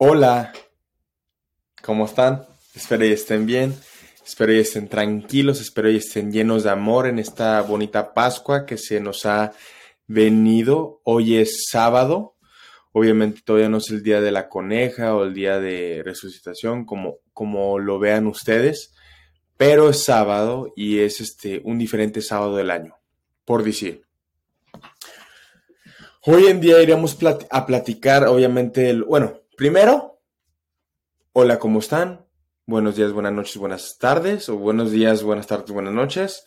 Hola, ¿cómo están? Espero que estén bien, espero que estén tranquilos, espero que estén llenos de amor en esta bonita Pascua que se nos ha venido. Hoy es sábado, obviamente todavía no es el día de la coneja o el día de resucitación, como, como lo vean ustedes, pero es sábado y es este, un diferente sábado del año, por decir. Hoy en día iremos a platicar, obviamente, el, bueno, Primero, hola, ¿cómo están? Buenos días, buenas noches, buenas tardes, o buenos días, buenas tardes, buenas noches.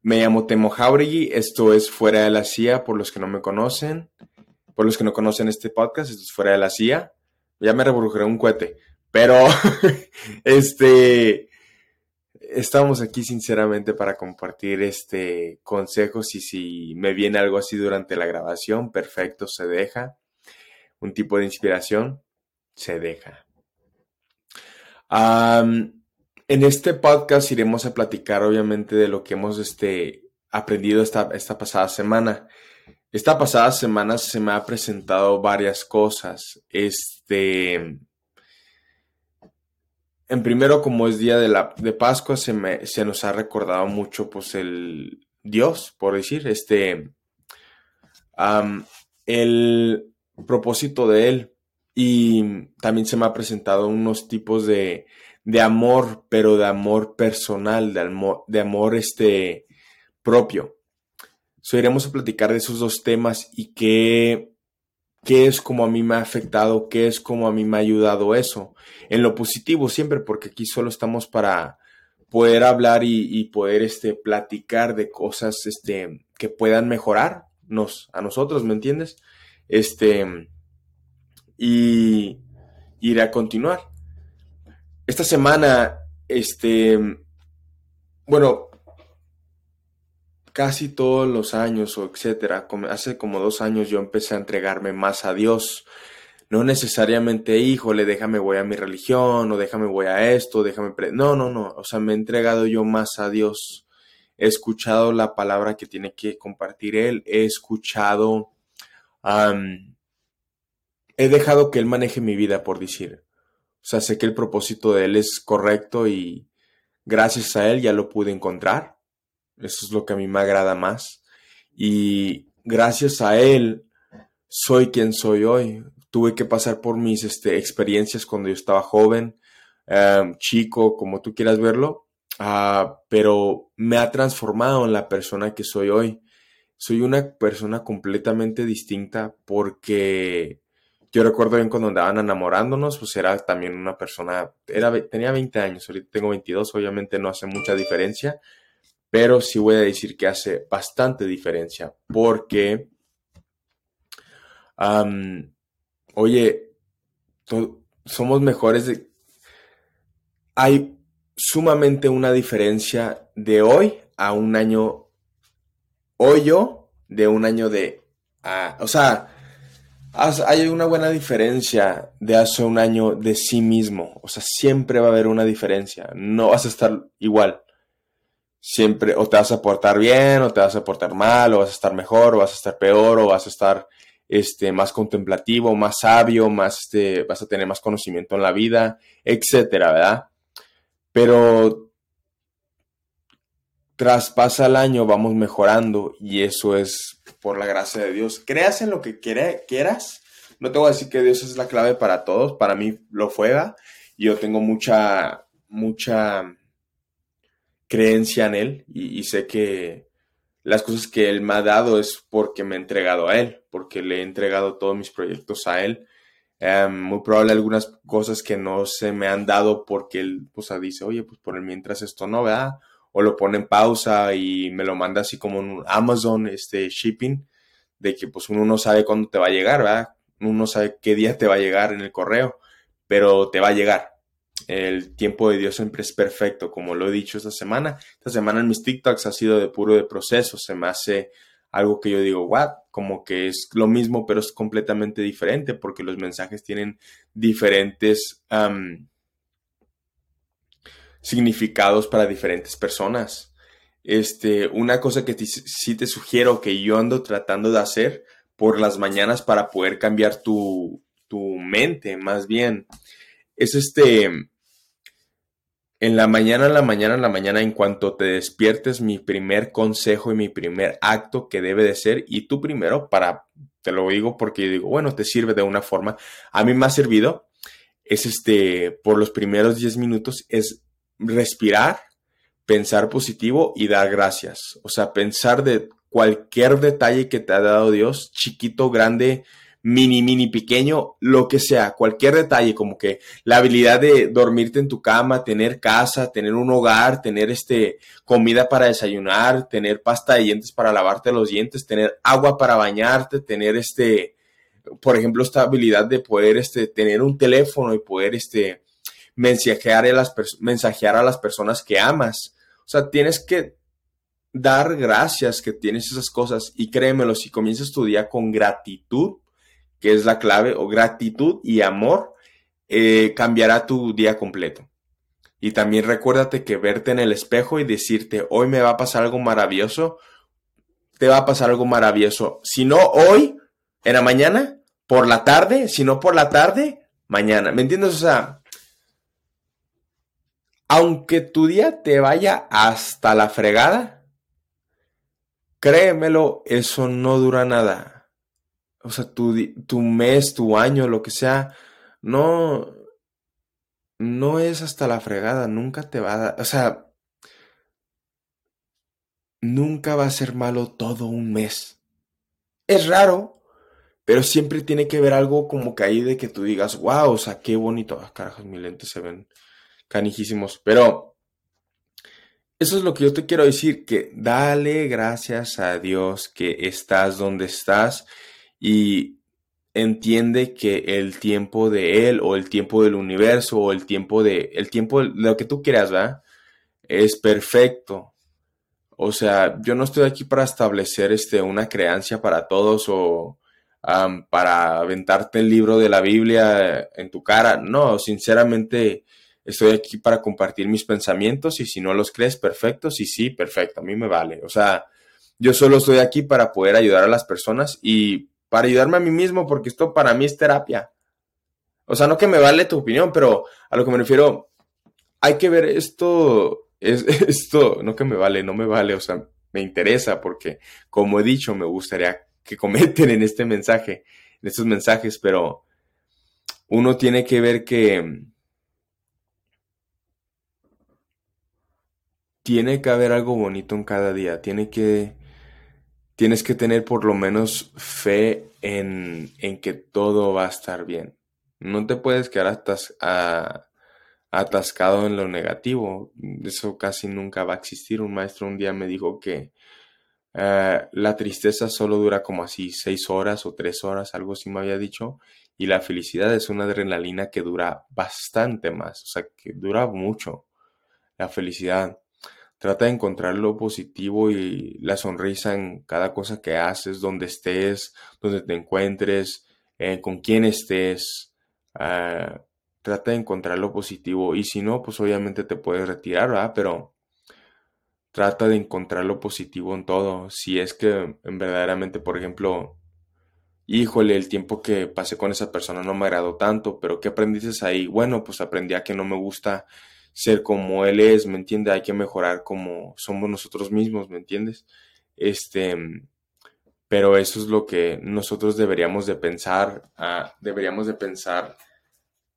Me llamo Temo Jauregui, esto es Fuera de la CIA, por los que no me conocen, por los que no conocen este podcast, esto es Fuera de la CIA. Ya me reburgeré un cohete, pero este, estamos aquí sinceramente para compartir este consejos y si me viene algo así durante la grabación, perfecto, se deja. Un tipo de inspiración se deja. en este podcast iremos a platicar obviamente de lo que hemos este, aprendido esta, esta pasada semana. Esta pasada semana se me ha presentado varias cosas. Este, en primero, como es día de, la, de Pascua, se, me, se nos ha recordado mucho, pues, el Dios, por decir, este, el propósito de Él. Y también se me ha presentado unos tipos de, de amor, pero de amor personal, de amor, de amor este, propio. So, iremos a platicar de esos dos temas y qué, qué es como a mí me ha afectado, qué es como a mí me ha ayudado eso. En lo positivo siempre, porque aquí solo estamos para poder hablar y, poder este, platicar de cosas este, que puedan mejorarnos a nosotros, ¿me entiendes? Este, y iré a continuar. Esta semana, este, bueno, casi todos los años o etcétera, hace como dos años yo empecé a entregarme más a Dios. No necesariamente, híjole, déjame voy a mi religión o déjame voy a esto, déjame... no, no, no, o sea, me he entregado yo más a Dios. He escuchado la palabra que tiene que compartir Él, he escuchado he dejado que Él maneje mi vida, por decir. O sea, sé que el propósito de Él es correcto y gracias a Él ya lo pude encontrar. Eso es lo que a mí me agrada más. Y gracias a Él soy quien soy hoy. Tuve que pasar por mis este, experiencias cuando yo estaba joven, em, chico, como tú quieras verlo, ah, pero me ha transformado en la persona que soy hoy. Soy una persona completamente distinta porque yo recuerdo bien cuando andaban enamorándonos, pues era también una persona, era, tenía 20 años, ahorita tengo 22, obviamente no hace mucha diferencia, pero sí voy a decir que hace bastante diferencia, porque, oye, somos mejores de... Hay sumamente una diferencia de hoy a un año, hoy yo, de un año de... o sea, hay una buena diferencia de hace un año de sí mismo. O sea, siempre va a haber una diferencia. No vas a estar igual. Siempre, o te vas a portar bien, o te vas a portar mal, o vas a estar mejor, o vas a estar peor, o vas a estar este, más contemplativo, más sabio, más, este, vas a tener más conocimiento en la vida, etcétera, ¿verdad? Pero tras pasa el año, vamos mejorando y eso es por la gracia de Dios. Creas en lo que quieras. No te voy a decir que Dios es la clave para todos. Para mí lo fue. Yo tengo mucha, mucha creencia en Él y, sé que las cosas que Él me ha dado es porque me he entregado a Él, porque le he entregado todos mis proyectos a Él. Em, muy probable algunas cosas que no se me han dado porque Él pues, dice, oye, pues por el mientras esto no, ¿verdad? O lo pone en pausa y me lo manda así como un Amazon este, shipping, de que pues uno no sabe cuándo te va a llegar, ¿verdad? Uno no sabe qué día te va a llegar en el correo, pero te va a llegar. El tiempo de Dios siempre es perfecto, como lo he dicho esta semana. Esta semana en mis TikToks ha sido de puro de proceso, se me hace algo que yo digo, what? Como que es lo mismo, pero es completamente diferente porque los mensajes tienen diferentes significados para diferentes personas. Este, una cosa que sí te sugiero que yo ando tratando de hacer por las mañanas para poder cambiar tu, tu mente, más bien. Es este, en la mañana, en la mañana, en la mañana, en cuanto te despiertes, mi primer consejo y mi primer acto que debe de ser, y tú primero, para, te lo digo porque digo, bueno, te sirve de una forma, a mí me ha servido, es este, por los primeros 10 minutos, es respirar, pensar positivo y dar gracias. O sea, pensar de cualquier detalle que te ha dado Dios, chiquito, grande, mini, mini, pequeño, lo que sea, cualquier detalle, como que la habilidad de dormirte en tu cama, tener casa, tener un hogar, tener este, comida para desayunar, tener pasta de dientes para lavarte los dientes, tener agua para bañarte, tener este, por ejemplo, esta habilidad de poder este, tener un teléfono y poder este, mensajear a, las personas que amas. O sea, tienes que dar gracias que tienes esas cosas y créemelo, si comienzas tu día con gratitud, que es la clave, o gratitud y amor, eh, cambiará tu día completo. Y también recuérdate que verte en el espejo y decirte, hoy me va a pasar algo maravilloso, te va a pasar algo maravilloso. Si no hoy, en la mañana, por la tarde, si no por la tarde, mañana. ¿Me entiendes? O sea, aunque tu día te vaya hasta la fregada, créemelo, eso no dura nada o sea, tu, tu mes, tu año, lo que sea, no, no es hasta la fregada, nunca te va a dar, o sea, nunca va a ser malo todo un mes. Es raro, pero siempre tiene que ver algo como que ahí de que tú digas, wow, o sea, qué bonito. Ah, carajos, mis lentes se ven canijísimos. Pero eso es lo que yo te quiero decir, que dale gracias a Dios que estás donde estás y entiende que el tiempo de él o el tiempo del universo o el tiempo de el tiempo lo que tú quieras, ¿verdad? Es perfecto. O sea, yo no estoy aquí para establecer este, una creencia para todos o para aventarte el libro de la Biblia en tu cara. No, sinceramente estoy aquí para compartir mis pensamientos y si no los crees, perfecto. Sí, sí, perfecto. A mí me vale. O sea, yo solo estoy aquí para poder ayudar a las personas y para ayudarme a mí mismo, porque esto para mí es terapia. O sea, no que me vale tu opinión, pero a lo que me refiero, hay que ver esto, es, esto, no que me vale, no me vale, o sea, me interesa porque, como he dicho, me gustaría que comenten en este mensaje, en estos mensajes, pero uno tiene que ver que tiene que haber algo bonito en cada día, tienes que tener por lo menos fe en, que todo va a estar bien. No te puedes quedar atascado en lo negativo. Eso casi nunca va a existir. Un maestro un día me dijo que eh, la tristeza solo dura como así seis horas o tres horas, algo así me había dicho. Y la felicidad es una adrenalina que dura bastante más, o sea, que dura mucho. La felicidad. Trata de encontrar lo positivo y la sonrisa en cada cosa que haces, donde estés, donde te encuentres, eh, con quién estés. Ah, trata de encontrar lo positivo y si no, pues obviamente te puedes retirar, ¿verdad? Pero trata de encontrar lo positivo en todo. Si es que en verdaderamente, por ejemplo, híjole, el tiempo que pasé con esa persona no me agradó tanto, pero ¿qué aprendiste ahí? Bueno, pues aprendí a que no me gusta ser como él es, ¿me entiendes? Hay que mejorar como somos nosotros mismos, ¿me entiendes? Este, pero eso es lo que nosotros deberíamos de pensar, ah, deberíamos de pensar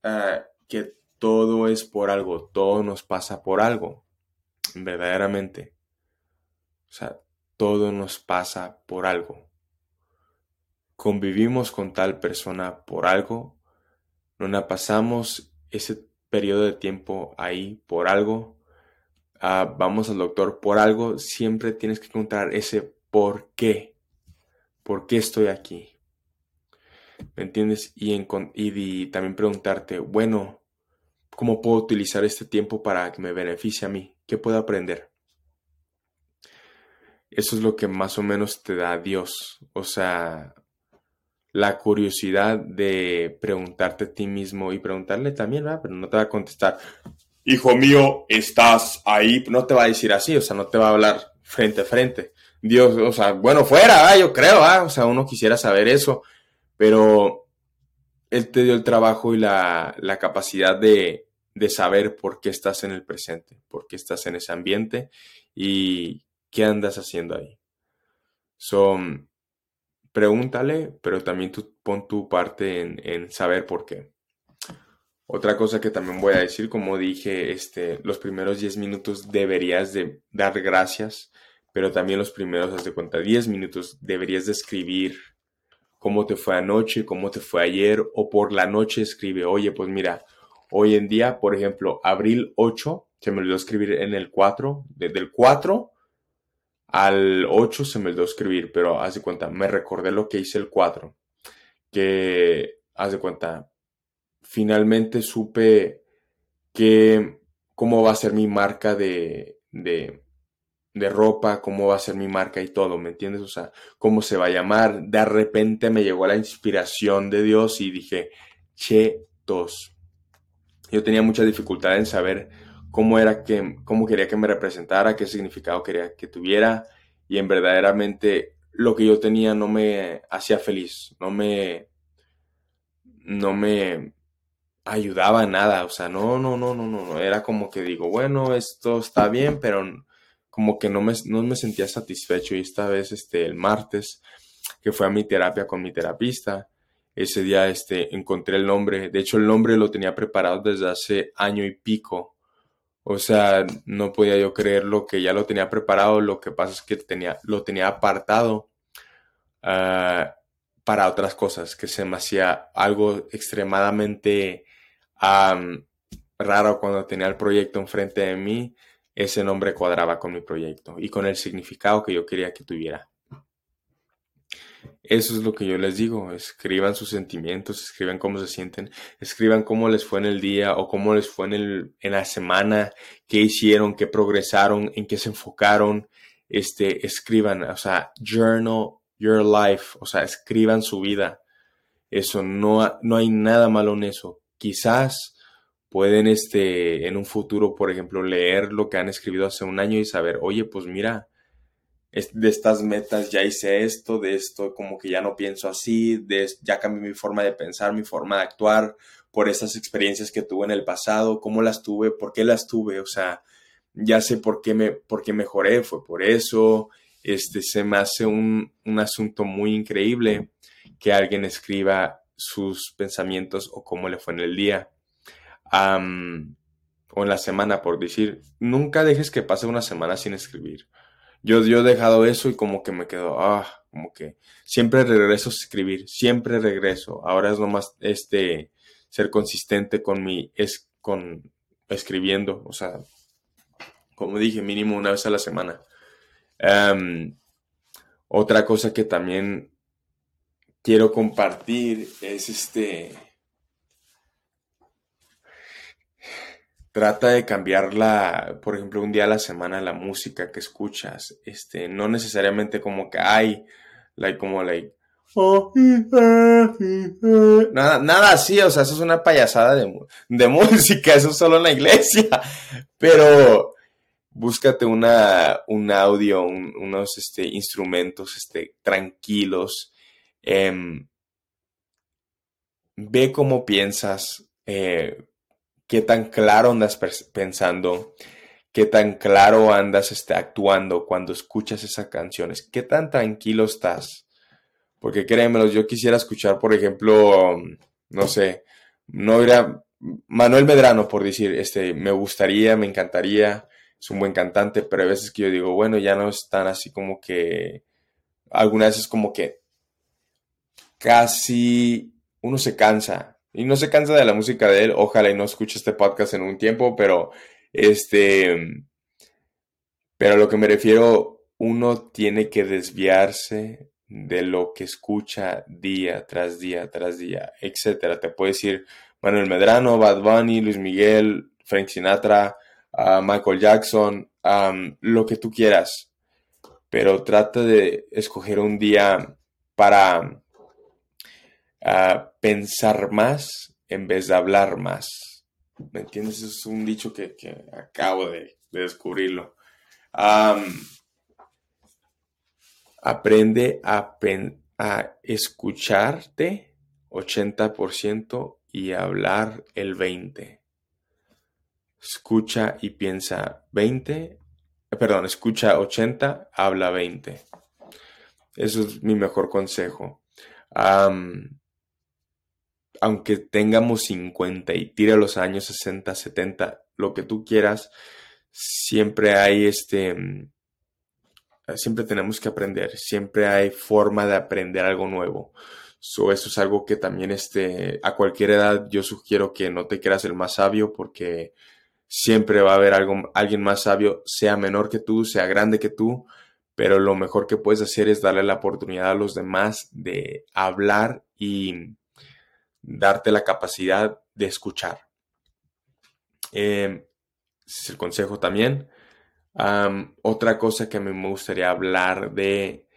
ah, que todo es por algo, todo nos pasa por algo, verdaderamente. O sea, todo nos pasa por algo. Convivimos con tal persona por algo, no la pasamos ese periodo de tiempo ahí por algo, ah, vamos al doctor por algo, siempre tienes que encontrar ese por qué. ¿Por qué estoy aquí? ¿Me entiendes? Y, y, también preguntarte, bueno, ¿cómo puedo utilizar este tiempo para que me beneficie a mí? ¿Qué puedo aprender? Eso es lo que más o menos te da Dios. O sea, la curiosidad de preguntarte a ti mismo y preguntarle también, ¿verdad? pero no te va a contestar, hijo mío, estás ahí, no te va a decir así, o sea, no te va a hablar frente a frente. Dios, o sea, bueno, fuera, yo creo, o sea, uno quisiera saber eso, pero Él te dio el trabajo y la, capacidad de, de saber por qué estás en el presente, por qué estás en ese ambiente y qué andas haciendo ahí. Son, pregúntale, pero también tú pon tu parte en, en, saber por qué. Otra cosa que también voy a decir, como dije, este, los primeros 10 minutos deberías de dar gracias, pero también los primeros, haz de cuenta, 10 minutos deberías de escribir cómo te fue anoche, cómo te fue ayer, o por la noche escribe, oye, pues mira, hoy en día, por ejemplo, abril 8, se me olvidó escribir en el 4, desde el 4 al 8 se me olvidó escribir, pero haz de cuenta, me recordé lo que hice el 4, que, haz de cuenta, finalmente supe que cómo va a ser mi marca de, de, de ropa, cómo va a ser mi marca y todo, ¿me entiendes? O sea, cómo se va a llamar. De repente me llegó la inspiración de Dios y dije, Chetos. Yo tenía mucha dificultad en saber cómo era que, cómo quería que me representara, qué significado quería que tuviera y en verdaderamente lo que yo tenía no me hacía feliz, no me, no me ayudaba en nada, o sea, no, no, no, no, no, era como que digo, bueno, esto está bien, pero como que no me, no me sentía satisfecho y esta vez, este, el martes, que fue a mi terapia con mi terapista, ese día, este, encontré el nombre, de hecho el nombre lo tenía preparado desde hace año y pico, o sea, no podía yo creerlo que ya lo tenía preparado. Lo que pasa es que tenía, lo tenía apartado ah, para otras cosas, que se me hacía algo extremadamente raro cuando tenía el proyecto enfrente de mí. Ese nombre cuadraba con mi proyecto y con el significado que yo quería que tuviera. Eso es lo que yo les digo, escriban sus sentimientos, escriban cómo se sienten, escriban cómo les fue en el día o cómo les fue en, el, en la semana, qué hicieron, qué progresaron, en qué se enfocaron, este, escriban, o sea, journal your life, o sea, escriban su vida. Eso, no, no hay nada malo en eso. Quizás pueden, este, en un futuro, por ejemplo, leer lo que han escrito hace un año y saber, oye, pues mira, de estas metas ya hice esto, de esto como que ya no pienso así, de, ya cambié mi forma de pensar, mi forma de actuar por esas experiencias que tuve en el pasado, cómo las tuve, por qué las tuve, o sea, ya sé por qué, me, por qué mejoré, fue por eso, este, se me hace un, un asunto muy increíble que alguien escriba sus pensamientos o cómo le fue en el día. o en la semana, por decir, nunca dejes que pase una semana sin escribir yo, yo he dejado eso y como que me quedo, ah, como que siempre regreso a escribir, siempre regreso. Ahora es nomás este, ser consistente con mi, es, con escribiendo, o sea, como dije, mínimo una vez a la semana. Em, otra cosa que también quiero compartir es este, Trata de cambiarla, por ejemplo, un día a la semana la música que escuchas. Este, no necesariamente como que hay, like, como like, nada, nada así, o sea, eso es una payasada de, de música, eso es solo en la iglesia. Pero búscate una, un audio, unos este, instrumentos este, tranquilos. Em, ve cómo piensas. Eh, qué tan claro andas pensando, qué tan claro andas este, actuando cuando escuchas esas canciones, qué tan tranquilo estás. Porque créemelo, yo quisiera escuchar, por ejemplo, no sé, no era Manuel Medrano, por decir, este, me gustaría, me encantaría, es un buen cantante, pero hay veces que yo digo, bueno, ya no es tan así como que, algunas veces como que casi uno se cansa, y no se cansa de la música de él. Ojalá y no escuche este podcast en un tiempo, pero este. Pero a lo que me refiero, uno tiene que desviarse de lo que escucha día tras día tras día, etcétera. Te puedo decir Manuel Medrano, Bad Bunny, Luis Miguel, Frank Sinatra, Michael Jackson, lo que tú quieras. Pero trata de escoger un día para a pensar más en vez de hablar más. ¿Me entiendes? Es un dicho que, acabo de, descubrirlo. aprende a, a escucharte 80% y hablar el 20%. Escucha y piensa 20, eh, perdón, escucha 80, habla 20. Eso es mi mejor consejo. Aunque tengamos 50 y tire los años 60, 70, lo que tú quieras, siempre hay este, mm, siempre tenemos que aprender, siempre hay forma de aprender algo nuevo. eso es algo que también este, a cualquier edad yo sugiero que no te creas el más sabio porque siempre va a haber algo, alguien más sabio, sea menor que tú, sea grande que tú, pero lo mejor que puedes hacer es darle la oportunidad a los demás de hablar y darte la capacidad de escuchar. Eh, es el consejo también. otra cosa que me gustaría hablar de,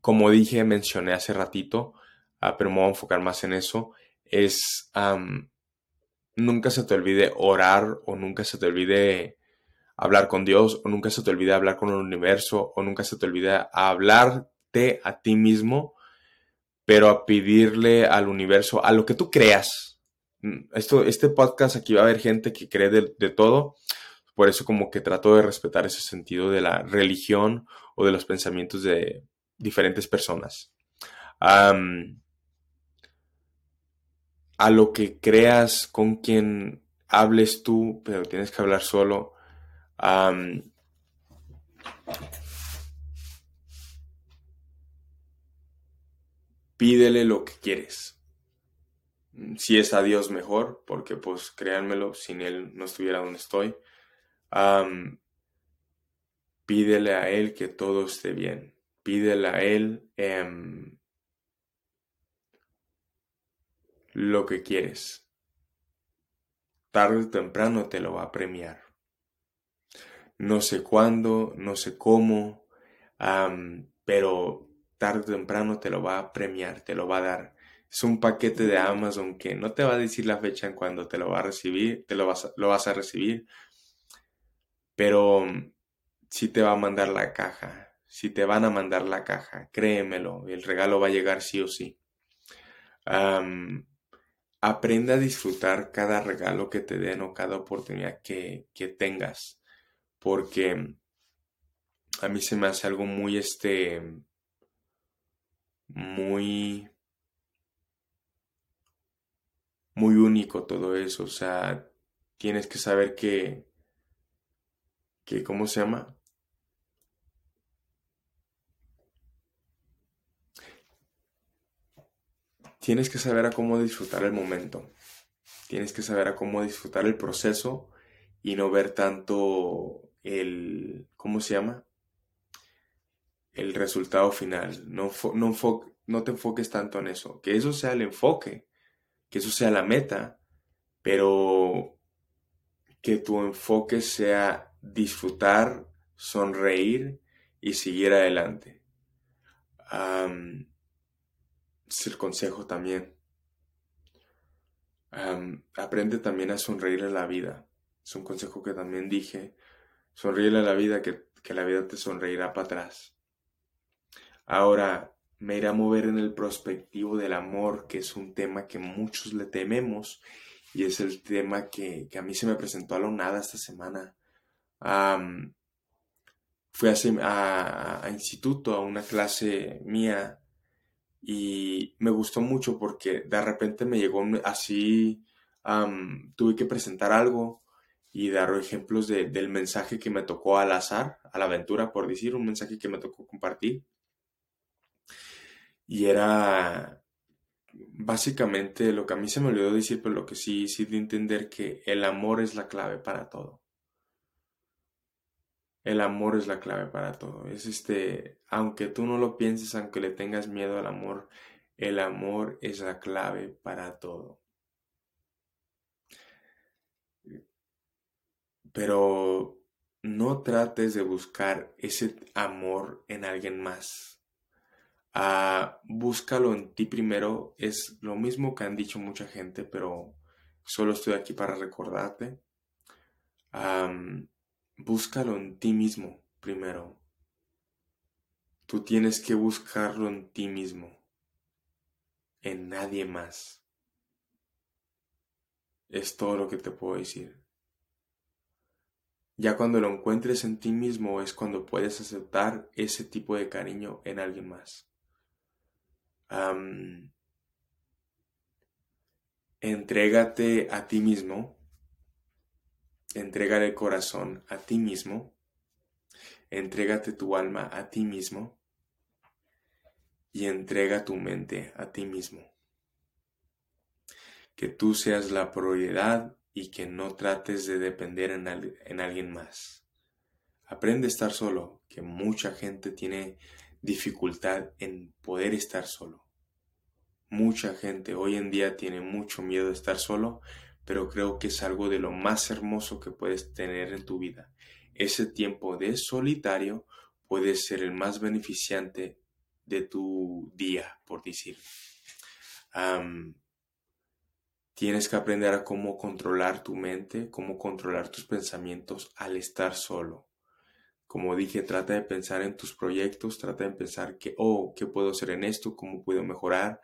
como dije, mencioné hace ratito, ah, pero me voy a enfocar más en eso, es nunca se te olvide orar o nunca se te olvide hablar con Dios o nunca se te olvide hablar con el universo o nunca se te olvide hablarte a ti mismo, pero a pedirle al universo, a lo que tú creas. Mm, esto, este podcast aquí va a haber gente que cree de, todo, por eso como que trato de respetar ese sentido de la religión o de los pensamientos de diferentes personas a lo que creas, con quien hables tú, pero tienes que hablar solo. Pídele lo que quieres. Si es a Dios mejor, porque pues créanmelo, sin Él no estuviera donde estoy. pídele a Él que todo esté bien. Pídele a Él em, lo que quieres. Tarde o temprano te lo va a premiar. No sé cuándo, no sé cómo, pero tarde o temprano te lo va a premiar, te lo va a dar. Es un paquete de Amazon que no te va a decir la fecha en cuando te lo va a recibir, te lo vas a, lo vas a recibir, pero sí te va a mandar la caja, si te van a mandar la caja, créemelo, el regalo va a llegar sí o sí. Aprende a disfrutar cada regalo que te den o cada oportunidad que, tengas. Porque a mí se me hace algo muy, este, muy, muy único todo eso. O sea, tienes que saber que, que, ¿cómo se llama? tienes que saber a cómo disfrutar el momento. Tienes que saber a cómo disfrutar el proceso y no ver tanto el, ¿cómo se llama? El resultado final. No, no, no te enfoques tanto en eso. Que eso sea el enfoque, que eso sea la meta, pero que tu enfoque sea disfrutar, sonreír y seguir adelante es el consejo también. aprende también a sonreír a la vida. Es un consejo que también dije. Sonríe a la vida que, que la vida te sonreirá para atrás. Ahora me iré a mover en el prospectivo del amor, que es un tema que muchos le tememos y es el tema que, a mí se me presentó a lo nada esta semana. fui a, a, instituto, a una clase mía y me gustó mucho porque de repente me llegó así, tuve que presentar algo y dar ejemplos del mensaje que me tocó al azar, a la aventura, por decir, un mensaje que me tocó compartir. Y era básicamente lo que a mí se me olvidó decir, pero lo que sí, sí de entender que el amor es la clave para todo. El amor es la clave para todo. Es este, aunque tú no lo pienses, aunque le tengas miedo al amor, el amor es la clave para todo. Pero no trates de buscar ese amor en alguien más. Ah, búscalo en ti primero. Es lo mismo que han dicho mucha gente, pero solo estoy aquí para recordarte búscalo en ti mismo primero. Tú tienes que buscarlo en ti mismo. en nadie más. Es todo lo que te puedo decir. Ya cuando lo encuentres en ti mismo es cuando puedes aceptar ese tipo de cariño en alguien más. Entrégate a ti mismo. Entrega el corazón a ti mismo. Entrégate tu alma a ti mismo. Y entrega tu mente a ti mismo. Que tú seas la prioridad y que no trates de depender en, alguien más. Aprende a estar solo, que mucha gente tiene dificultad en poder estar solo. Mucha gente hoy en día tiene mucho miedo de estar solo, pero creo que es algo de lo más hermoso que puedes tener en tu vida. Ese tiempo de solitario puede ser el más beneficiante de tu día, por decir. Tienes que aprender a cómo controlar tu mente, cómo controlar tus pensamientos al estar solo. Como dije, trata de pensar en tus proyectos, trata de pensar que, oh, ¿qué puedo hacer en esto? ¿Cómo puedo mejorar?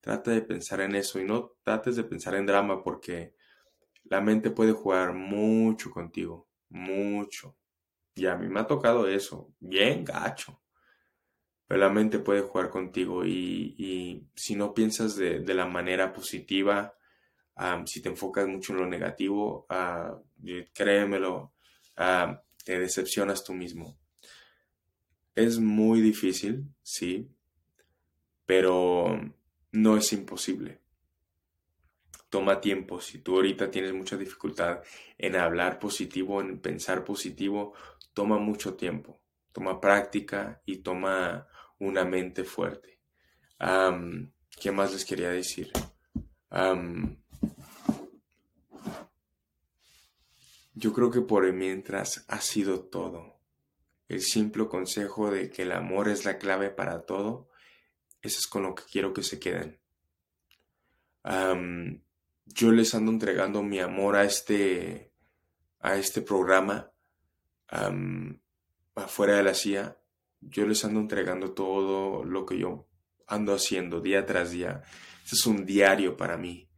Trata de pensar en eso y no trates de pensar en drama porque la mente puede jugar mucho contigo, mucho. Y a mí me ha tocado eso, bien gacho. Pero la mente puede jugar contigo y, si no piensas de, la manera positiva, si te enfocas mucho en lo negativo, uh, créemelo, te decepcionas tú mismo. Es muy difícil, sí, pero no es imposible. Toma tiempo. Si tú ahorita tienes mucha dificultad en hablar positivo, en pensar positivo, toma mucho tiempo. Toma práctica y toma una mente fuerte. ¿Qué más les quería decir? Yo creo que por mientras ha sido todo. El simple consejo de que el amor es la clave para todo, eso es con lo que quiero que se queden. yo les ando entregando mi amor a este, a este programa afuera de la CIA. Yo les ando entregando todo lo que yo ando haciendo día tras día. Este es un diario para mí.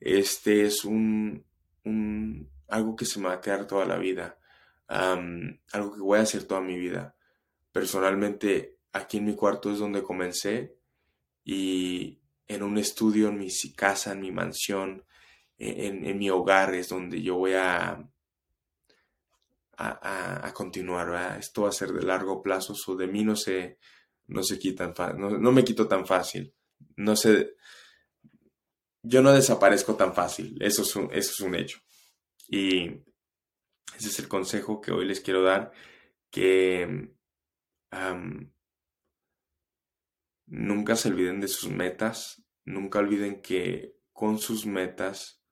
Este es un, un algo que se me va a quedar toda la vida, algo que voy a hacer toda mi vida. Personalmente, aquí en mi cuarto es donde comencé y en un estudio, en mi casa, en mi mansión, e, en, mi hogar es donde yo voy a, a, continuar. Esto va a ser de largo plazo, o de mí no se, no se quitan, no, no me quito tan fácil. No sé, yo no desaparezco tan fácil, eso es eso es un hecho. Y ese es el consejo que hoy les quiero dar, que nunca se olviden de sus metas, nunca olviden que con sus metas,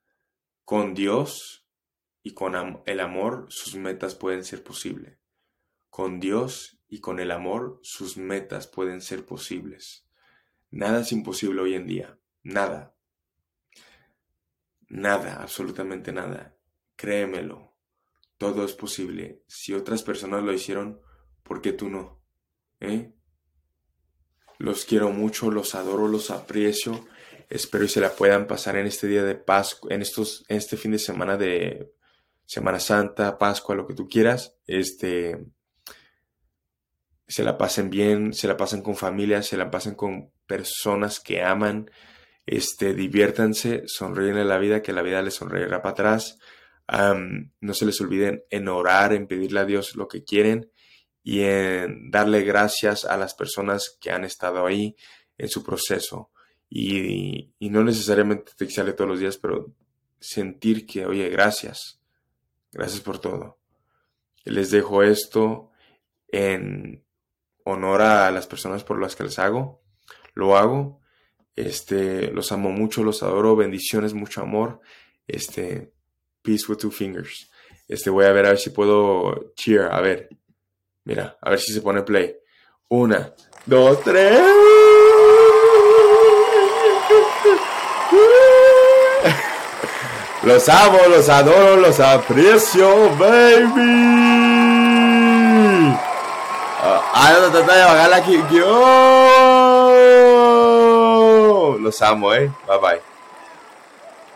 con Dios y con el amor, sus metas pueden ser posibles. Con Dios y con el amor, sus metas pueden ser posibles. Nada es imposible hoy en día, nada. Nada, absolutamente nada. Créemelo, todo es posible. Si otras personas lo hicieron, ¿por qué tú no? ¿Eh? Los quiero mucho, los adoro, los aprecio. Espero y se la puedan pasar en este día de Pascua, en este fin de semana de Semana Santa, Pascua, lo que tú quieras. Este, se la pasen bien, se la pasen con familia, se la pasen con personas que aman. Este, diviértanse, sonríen en la vida, que la vida les sonreirá para atrás no se les olviden en orar, en pedirle a Dios lo que quieren y en darle gracias a las personas que han estado ahí en su proceso. Y, no necesariamente te todos los días, pero sentir que, oye, gracias, gracias por todo. Les dejo esto en honor a las personas por las que les hago. Lo hago. Este, los amo mucho, los adoro, bendiciones, mucho amor. Este, Peace with Two Fingers. Este voy a ver a ver si puedo cheer. A ver. Mira, a ver si se pone play. Una, dos, tres. Los amo, los adoro, los aprecio, baby. Ah, no, trata de bajar. Yo. Los amo, ¿eh? Bye bye.